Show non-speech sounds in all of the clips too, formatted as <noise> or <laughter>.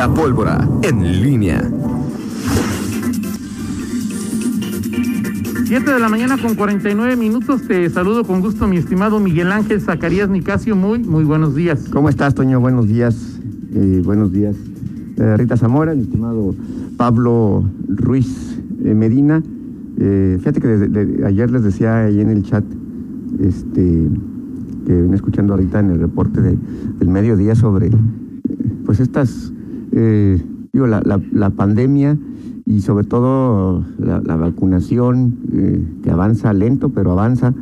La pólvora en línea. 7 de la mañana con 49 minutos. Te saludo con gusto, mi estimado Miguel Ángel Zacarías Nicasio. Muy, muy buenos días. ¿Cómo estás, Toño? Buenos días. Eh, buenos días. Eh, Rita Zamora, mi estimado Pablo Ruiz eh, Medina. Eh, fíjate que desde, ayer les decía ahí en el chat este, que vine escuchando ahorita en el reporte de, del mediodía sobre pues estas, eh, la, pandemia y sobre todo la, vacunación eh, que avanza lento, pero avanza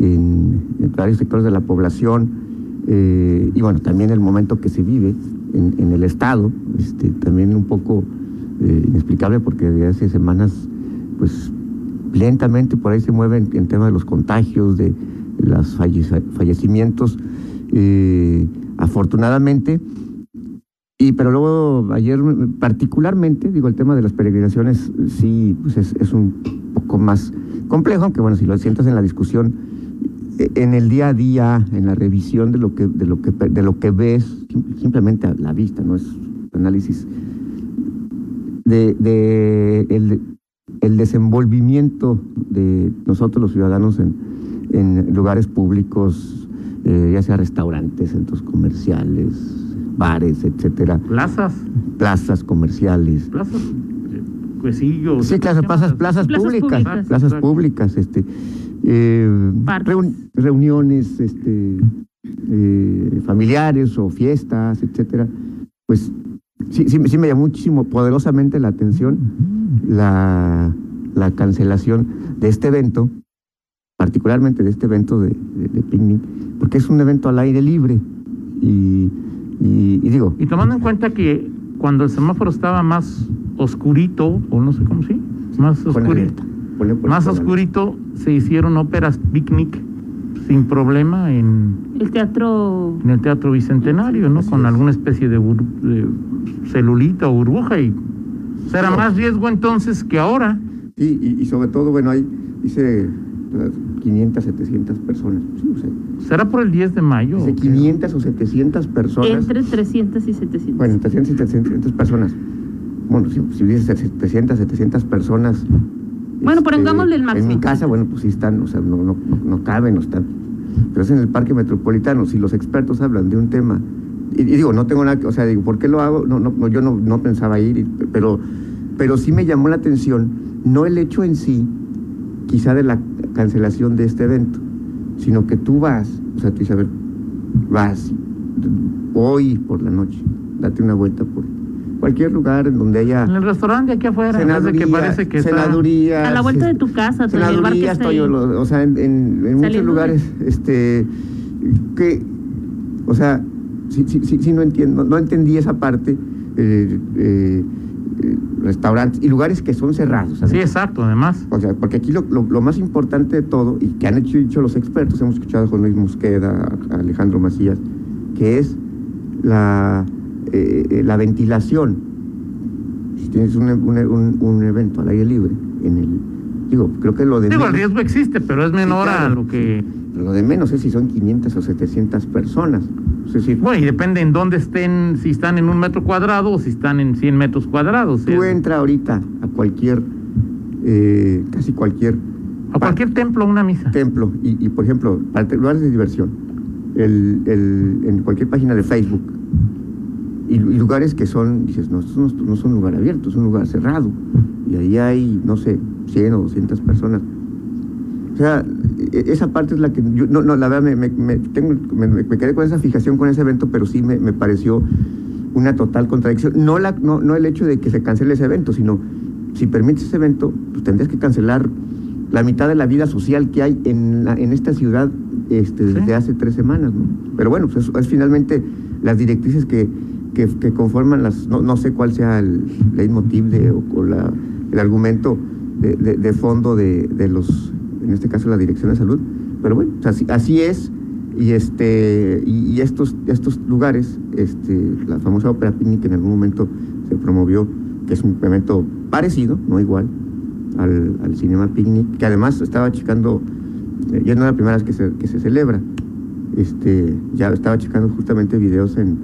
en, en, varios sectores de la población eh, y bueno, también el momento que se vive en, en el Estado, este, también un poco inexplicable porque desde hace semanas, pues lentamente por ahí se mueven en tema de los contagios, de los fallecimientos, afortunadamente. Y pero luego ayer particularmente, digo, el tema de las peregrinaciones sí pues es, un poco más complejo, aunque bueno, si lo sientas en la discusión, e, en el día a día, en la revisión de lo que, de lo que, de lo que ves, simplemente a la vista, no es análisis de, de el, desenvolvimiento de nosotros los ciudadanos en, en lugares públicos, eh, ya sea restaurantes, centros comerciales, bares, etcétera. Plazas. Plazas comerciales. Plazas. Cuesillos. Sí, claro, plazas, plazas, plazas públicas, públicas. Plazas públicas, este. Eh, reun, reuniones este, eh, familiares o fiestas, etcétera. Pues sí, sí, sí, me llamó muchísimo, poderosamente la atención la, la cancelación de este evento, particularmente de este evento de, de, de picnic, porque es un evento al aire libre. Y y, y, digo. Y tomando en cuenta que cuando el semáforo estaba más oscurito, o no sé cómo sí, más oscurito, ponle, ponle, más oscurito, se hicieron óperas picnic sin problema en el teatro en el teatro bicentenario, ¿no? Con es. alguna especie de, de, celulita o burbuja y será no. más riesgo entonces que ahora. Sí, y, y sobre todo, bueno, ahí dice 500, 700 personas. Sí, o sea, ¿Será por el 10 de mayo? Dice 500 o 700 personas. Entre 300 y 700. Bueno, 300 y 700 personas. Bueno, si, si dices 700, 700 personas. Bueno, este, pongámosle el máximo. En mi casa, bueno, pues sí están, o sea, no, no, no caben, no están. Pero es en el parque metropolitano. Si los expertos hablan de un tema. Y, y digo, no tengo nada que. O sea, digo, ¿por qué lo hago? No, no, yo no, no pensaba ir, y, pero, pero sí me llamó la atención, no el hecho en sí, quizá de la cancelación de este evento, sino que tú vas, o sea, tú dices, a ver, vas hoy por la noche, date una vuelta por cualquier lugar en donde haya... En el restaurante aquí afuera, senaduría, que parece que senaduría, está... A la vuelta de tu casa, senaduría, estoy, o sea, en, en, en muchos lugares, este, que, o sea, sí, sí, sí, sí, no entiendo, no entendí esa parte, eh, eh, restaurantes y lugares que son cerrados. ¿sabes? Sí, exacto, además. O sea, porque aquí lo, lo, lo, más importante de todo, y que han hecho, dicho los expertos, hemos escuchado a Juan Luis Mosqueda, a Alejandro Macías, que es la, eh, la ventilación. Si tienes un, un, un, un, evento al aire libre, en el. Digo, creo que lo de. Digo, menos, el riesgo existe, pero es menor sí, claro, a lo que. Lo de menos es si son 500 o 700 personas. Bueno, y depende en dónde estén, si están en un metro cuadrado o si están en 100 metros cuadrados. Tú ¿eh? entra ahorita a cualquier, eh, casi cualquier... A cualquier templo, una misa. Templo, y, y por ejemplo, para lugares de diversión, el, el, en cualquier página de Facebook, y, y, lugares que son, dices, no, no, no son un lugar abierto, es un lugar cerrado, y ahí hay, no sé, 100 o 200 personas. O sea, esa parte es la que yo, no, no, la verdad me, me, me, tengo, me, me, quedé con esa fijación con ese evento, pero sí me, me pareció una total contradicción. No, la, no, no el hecho de que se cancele ese evento, sino si permites ese evento, pues tendrías que cancelar la mitad de la vida social que hay en, la, en esta ciudad este, desde ¿Sí? hace tres semanas. ¿no? Pero bueno, pues es, es finalmente las directrices que, que, que conforman las, no, no, sé cuál sea el leitmotiv de, o, o la, el argumento de, de, de fondo de, de los en este caso la Dirección de Salud, pero bueno, así, así es, y este y, y, estos, estos lugares, este, la famosa ópera picnic que en algún momento se promovió, que es un evento parecido, no igual, al, al cinema picnic, que además estaba checando, eh, ya no es la primera vez que se, que se celebra, este, ya estaba checando justamente videos en,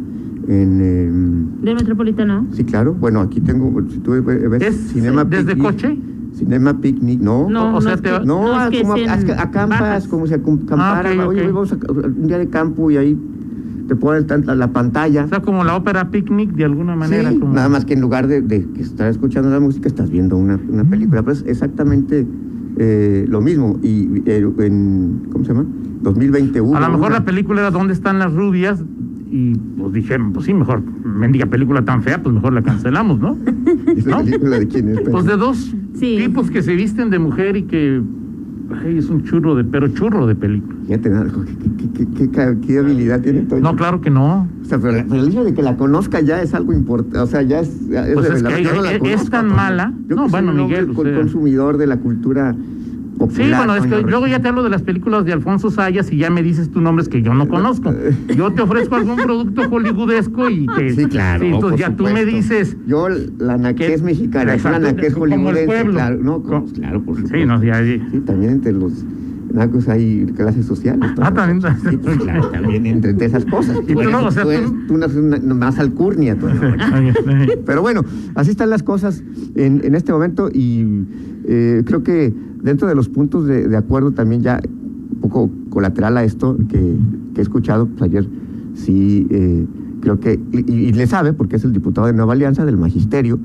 en, ¿Del Metropolitano? Sí, claro. Bueno, aquí tengo, si tú ves ¿Es Cinema desde Picnic, coche? Cinema Picnic, no. No, o sea, es te No, no, es que como acampas, como si acampara. Ah, ok, Oye, vamos a un día de campo y ahí te ponen tan- la pantalla. O sea, como la ópera Picnic de alguna manera. Sí, como- nada más que en lugar de, de que estar escuchando la música, estás viendo una, una película. Pero es exactamente eh, lo mismo. Y eh, en, ¿cómo se llama? 2020 hubo A lo mejor una- la película era ¿Dónde están las rubias? Y pues dijeron, pues sí, mejor, mendiga película tan fea, pues mejor la cancelamos, ¿no? <laughs> ¿Esa ¿no? película de quién es? Pues de dos Sí. tipos que se visten de mujer y que ay, es un churro de, pero churro de película. Fíjate, nada, ¿qué, qué, qué, qué- qué habilidad tiene Toño? No, claro que no. O sea, pero, el hecho de que la conozca ya es algo importante, o sea, ya es... es Pues es que no la es- es conozco, tan mala. Yo No, que soy bueno, un Miguel, o con- sea. consumidor de la cultura popular. Sí, bueno, es que luego ya te hablo de las películas de Alfonso Sayas y ya me dices tú nombres que yo no conozco. Yo te ofrezco algún producto hollywoodesco y te... Sí, claro. Sí, entonces ya tú me dices... Yo, la que- mexicana, la el hollywoodense, claro. No, pues, claro, por supuesto. Sí, no, ya... Sí, también entre los nacos hay clases sociales. Ah, también. Sí, pues, <laughs> claro, también entre, entre esas cosas. Y tú eres- no, o sea, tú tú- eres- tú más alcurnia, <laughs> Toño. Pero bueno, así están las cosas en, en este momento y eh, creo que dentro de los puntos de, de acuerdo también ya un poco colateral a esto que, que he escuchado, pues ayer sí eh, creo que, y, y le sabe porque es el diputado de Nueva Alianza del Magisterio,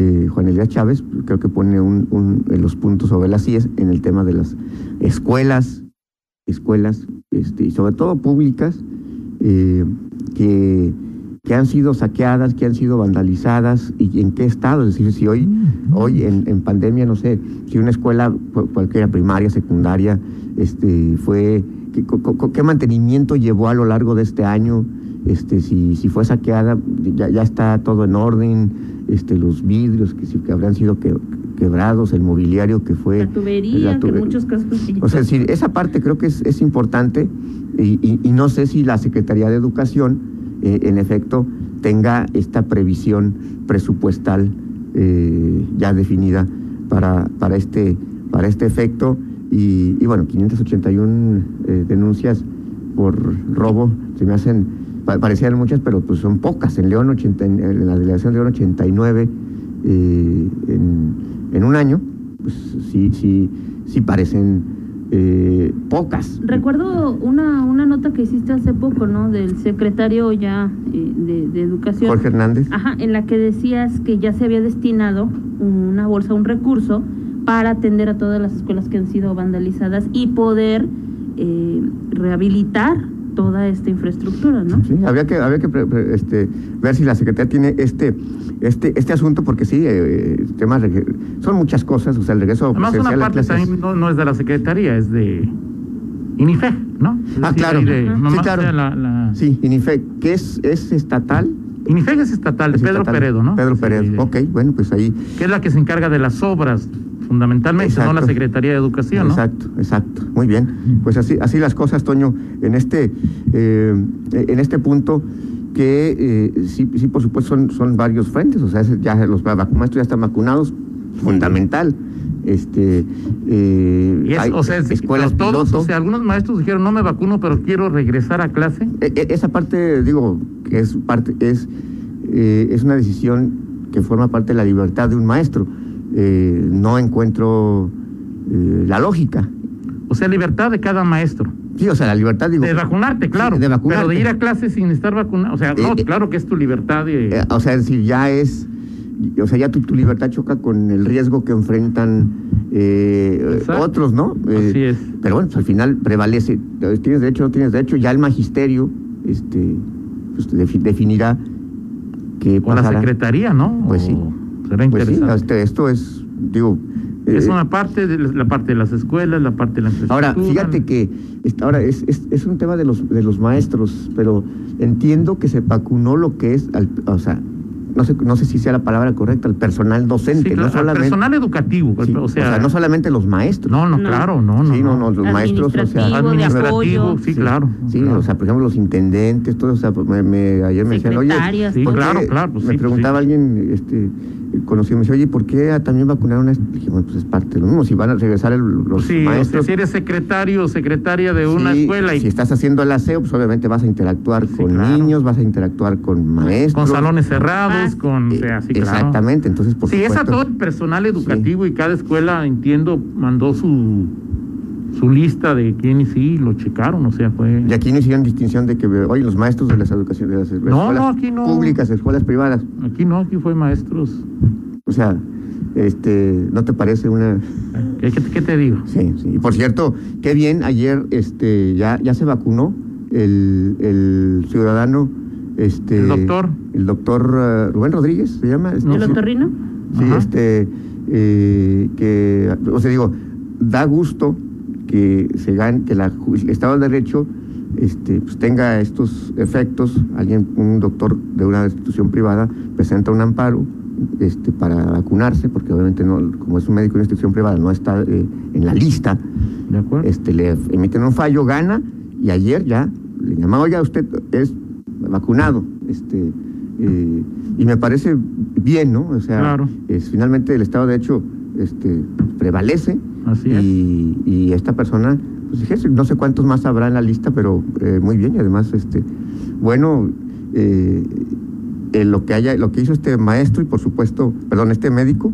eh, Juan Elías Chávez, creo que pone un, los puntos sobre las IES en el tema de las escuelas, escuelas, este, y sobre todo públicas, eh, que, que han sido saqueadas, que han sido vandalizadas y en qué estado. Es decir, si hoy, hoy en, en pandemia, no sé, si una escuela, cu- cualquiera primaria, secundaria, este, fue, ¿qué, mantenimiento llevó a lo largo de este año? Este, si, si fue saqueada, ya, ya está todo en orden, este, los vidrios que, sí que habrán sido que- quebrados, el mobiliario que fue... La tubería, la que en muchos casos... sí. o sea, decir, esa parte creo que es, es importante y, y- y no sé si la Secretaría de Educación, eh, en efecto, tenga esta previsión presupuestal eh, ya definida para, para, este, para este efecto. Y, y bueno, 581 eh, denuncias por robo, se me hacen, pa- parecían muchas, pero pues son pocas. En León, 80, en- en la delegación de León, 89 eh, en, en un año, pues sí, sí, sí parecen eh, pocas. Recuerdo una, una nota que hiciste hace poco, ¿no? Del secretario ya eh, de, de Educación. Jorge Hernández. Ajá, en la que decías que ya se había destinado una bolsa, un recurso para atender a todas las escuelas que han sido vandalizadas y poder eh, rehabilitar toda esta infraestructura, ¿no? Sí, habría que, habría que pre- pre- este, ver si la Secretaría tiene este, este, este asunto, porque sí, eh, temas reg- son muchas cosas, o sea, el regreso Además, una parte clases- también no, no es de la Secretaría, es de INIFE, ¿no? Es Ah, decir, claro. de- Sí, claro. de la- la- Sí, INIFE, que es, es estatal. INIFE es estatal, Es Pedro estatal. Peredo, ¿no? Pedro Sí, Peredo, de- ok, bueno, pues ahí. Que es la que se encarga de las obras, fundamentalmente, no la Exacto. Secretaría de Educación, ¿no? Exacto, exacto. Muy bien. Pues así, así las cosas, Toño, en este, eh, en este punto que eh, sí, sí, por supuesto, son, son varios frentes. O sea, ya los maestros ya están vacunados, fundamental. Este, eh, Y es, hay o sea, es- escuelas pero todos, o sea, algunos maestros dijeron, no me vacuno, pero quiero regresar a clase. E- e- esa parte, digo, que es parte, es, eh, es una decisión que forma parte de la libertad de un maestro. Eh, no encuentro eh, la lógica. O sea, libertad de cada maestro. Sí, o sea, la libertad, digo. De vacunarte, claro. Sí, de vacunarte. Pero de ir a clase sin estar vacunado. O sea, no, Eh, claro que es tu libertad de... O sea, es decir, ya es, o sea, ya tu, tu libertad choca con el riesgo que enfrentan otros, ¿no? Así es. Pero bueno, pues al final prevalece, tienes derecho, no tienes derecho, ya el magisterio este, pues, defi- definirá qué o la secretaría, ¿no? Pues sí. Pues sí, esto es, digo... Es eh, una parte de la parte de las escuelas, la parte de la infraestructura. Ahora, fíjate que ahora es, es, es un tema de los, de los maestros, pero entiendo que se vacunó lo que es, al- o sea, no sé, no sé si sea la palabra correcta, el personal docente, no solamente. El personal educativo, o, sea, no solamente los maestros. No, no, claro, no, no. Sí, no, no, los maestros, o sea, administrativo, sí, claro. Sí, o sea, por ejemplo, los intendentes, todo, o sea, me, ayer me decían, oye, sí, claro, claro, pues me preguntaba alguien, este, conocido, me dice, oye, ¿por qué también vacunaron a este? Dije, bueno, pues es parte de lo mismo, si van a regresar los sí, maestros. si eres secretario o secretaria de una escuela. Y... Si estás haciendo el aseo, pues obviamente vas a interactuar con niños, vas a interactuar con maestros. Con salones cerrados, con... Exactamente, entonces por Sí, es a todo el personal educativo y cada escuela, entiendo, mandó su su lista de quiénes sí lo checaron, o sea, fue... Y aquí no hicieron distinción de que, oye, los maestros de las educaciones, de las escuelas públicas, escuelas privadas. Aquí no, aquí fue maestros. O sea, este, ¿no te parece una...? ¿Qué, qué, te digo? Sí, sí. Y por cierto, qué bien, ayer este, ya, ya se vacunó el, el ciudadano este, el doctor. El doctor uh, Rubén Rodríguez, ¿se llama? ¿El doctor Rino? Sí, este, eh, que, o sea, digo, da gusto que se gane, que la, el Estado de Derecho este, pues tenga estos efectos. Alguien, un doctor de una institución privada, presenta un amparo este, para vacunarse, porque obviamente no, como es un médico de una institución privada, no está eh, en la lista. De acuerdo. Este, le emiten un fallo, gana, y ayer ya le llamaba, oiga, usted es vacunado. Este, eh, y me parece bien, ¿no? O sea, es, finalmente el Estado de hecho este, prevalece. Así y, y esta persona, pues no sé cuántos más habrá en la lista, pero eh, muy bien. Y además, este, bueno, eh, lo que haya, lo que hizo este maestro y por supuesto, perdón, este médico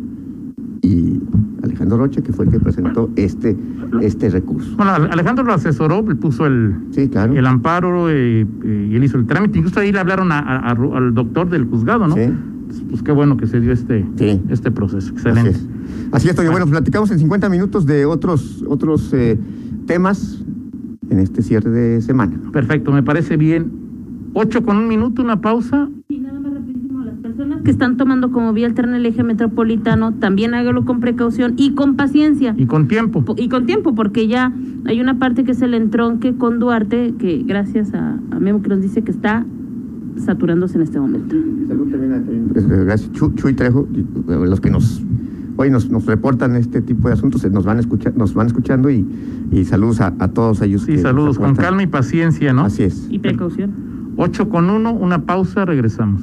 Rocha, que fue el que presentó este, este recurso. Bueno, Alejandro lo asesoró, puso el, el amparo eh, eh, y él hizo el trámite. Incluso ahí le hablaron al doctor del juzgado, ¿no? Sí. Pues qué bueno que se dio este, este proceso. Excelente. Así es. Así es, Bueno, platicamos en 50 minutos de otros, otros eh, temas en este cierre de semana. Perfecto, me parece bien. Ocho con un minuto, una pausa que están tomando como vía alterna el eje metropolitano, también hágalo con precaución y con paciencia. Y con tiempo. Y con tiempo, porque ya hay una parte que es el entronque con Duarte, que gracias a, Memo que nos dice que está saturándose en este momento. Salud también, gracias Chuy Trejo, los que nos hoy nos, nos reportan este tipo de asuntos, nos van, escuchar, nos van escuchando y, y saludos a, a, todos ellos. Sí, saludos, con calma y paciencia, ¿no? Así es. Y precaución. 8 con 1, una pausa, regresamos.